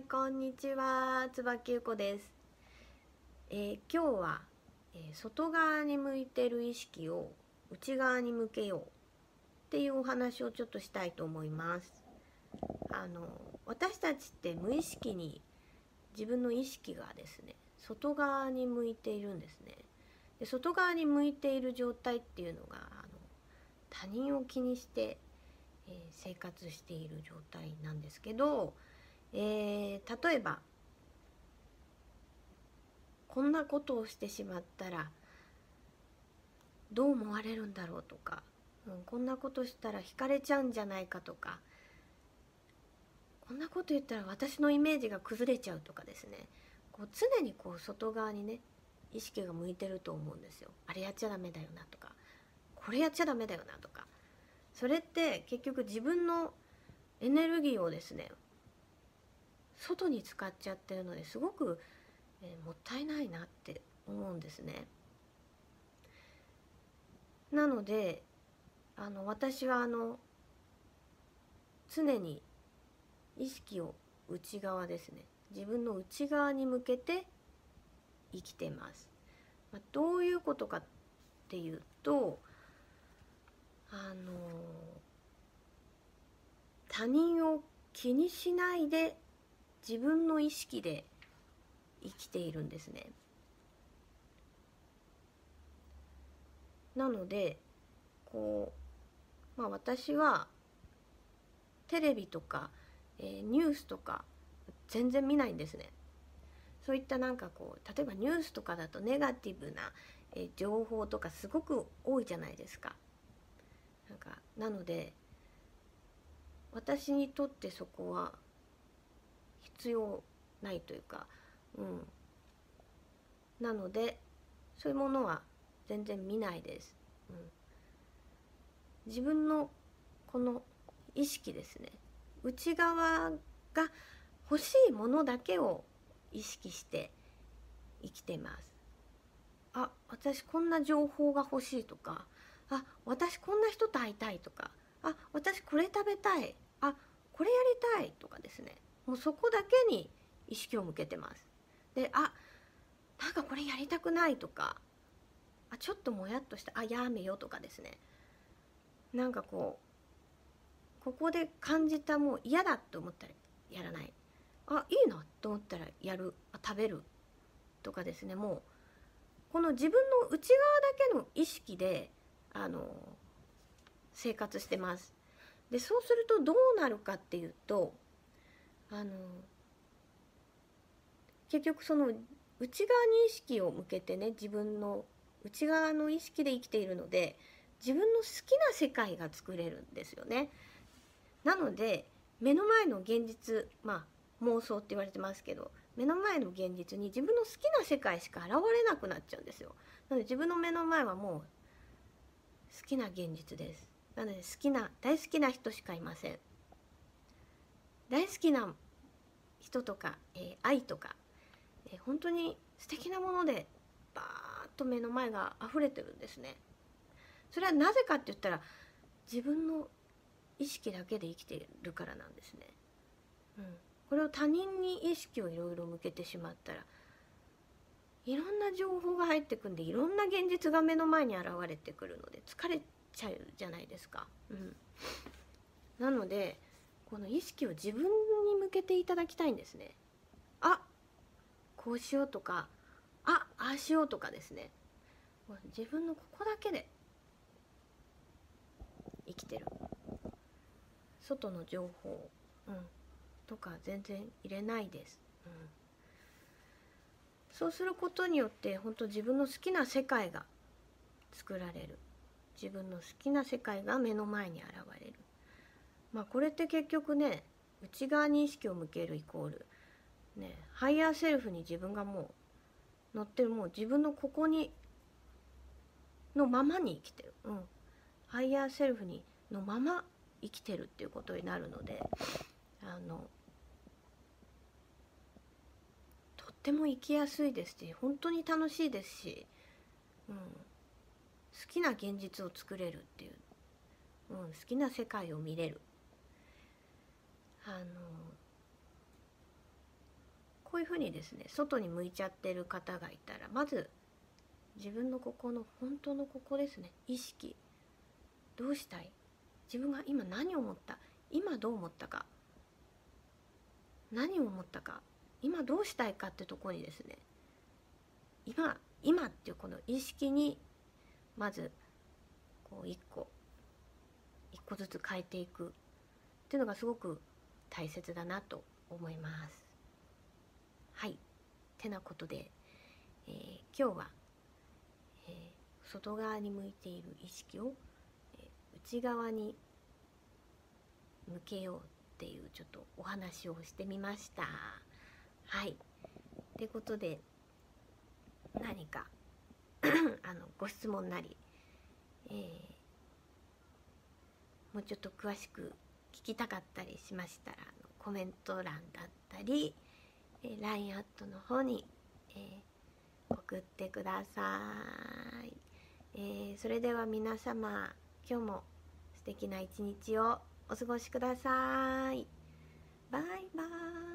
いこんにちは。椿ゆこです、えー今日は、えー外側に向いてる意識を内側に向けようっていうお話をちょっとしたいと思います。あの私たちって無意識に自分の意識がですね外側に向いているんですね。で外側に向いている状態っていうのがあの他人を気にして、えー生活している状態なんですけど、えー例えばこんなことをしてしまったらどう思われるんだろうとか、うん、こんなことしたら惹かれちゃうんじゃないかとかこんなこと言ったら私のイメージが崩れちゃうとかですねこう常にこう外側にね意識が向いてると思うんですよ。あれやっちゃダメだよなとかこれやっちゃダメだよなとかそれって結局自分のエネルギーをですね外に使っちゃってるのですごく、えーもったいないなって思うんですね。なのであの私はあの常に意識を内側ですね自分の内側に向けて生きてます。まあ、どういうことかっていうとあの他人を気にしないで自分の意識で生きているんですね。なのでこうまあ私はテレビとか、えーニュースとか全然見ないんですね。そういったなんかこう例えばニュースとかだとネガティブな、えー情報とかすごく多いじゃないですか。なんかなので私にとってそこは必要ないというか、うん、なのでそういうものは全然見ないです。うん、自分のこの意識ですね内側が欲しいものだけを意識して生きてます。あ私こんな情報が欲しいとかあ私こんな人と会いたいとかあ私これ食べたいあこれやりたいとかですねもうそこだけに意識を向けてます。であなんかこれやりたくないとかあちょっともやっとしたあやめよとかですね。なんかこうここで感じたもう嫌だと思ったらやらない。あいいなと思ったらやるあ食べるとかですね。もうこの自分の内側だけの意識であの生活してます。でそうするとどうなるかっていうとあの結局その内側に意識を向けてね自分の内側の意識で生きているので自分の好きな世界が作れるんですよね。なので目の前の現実まあ妄想って言われてますけど目の前の現実に自分の好きな世界しか現れなくなっちゃうんですよ。なので自分の目の前はもう好きな現実です。なので好きな大好きな人しかいません。大好きな人とか、えー愛とか、えー本当に素敵なものでバーッと目の前が溢れてるんですね。それはなぜかって言ったら自分の意識だけで生きてるからなんですね。うん、これを他人に意識をいろいろ向けてしまったらいろんな情報が入ってくんでいろんな現実が目の前に現れてくるので疲れちゃうじゃないですか。うん、なのでこの意識を自分に向けていただきたいんですね。あこうしようとかあああしようとかですね。自分のここだけで生きてる。外の情報、うん、とか全然入れないです、うん、そうすることによって本当自分の好きな世界が作られる。自分の好きな世界が目の前に現れる。まあこれって結局ね内側に意識を向けるイコールね higher self に自分がもう乗ってるもう自分のここにのままに生きてる、うん、 higher self にのまま生きてるっていうことになるのであのとっても生きやすいですし本当に楽しいですし、うん、好きな現実を作れるっていう、うん、好きな世界を見れる。あのこういうふうにですね外に向いちゃってる方がいたらまず自分のここの本当のここですね。意識。どうしたい？自分が今何を思った？今どう思ったか？何を思ったか？今どうしたいかってとこにですね今今っていうこの意識にまずこう一個一個ずつ変えていくっていうのがすごく大切だなと思います。はいてなことで、えー、今日は、えー、外側に向いている意識を、えー、内側に向けようっていうちょっとお話をしてみました。はい。ってことで何か あのご質問なり、えー、もうちょっと詳しく聞きたかったりしましたらあのコメント欄だったり、えー、LINE アットの方に、えー、送ってください、えー、それでは皆様今日も素敵な一日をお過ごしください。バイバーイ。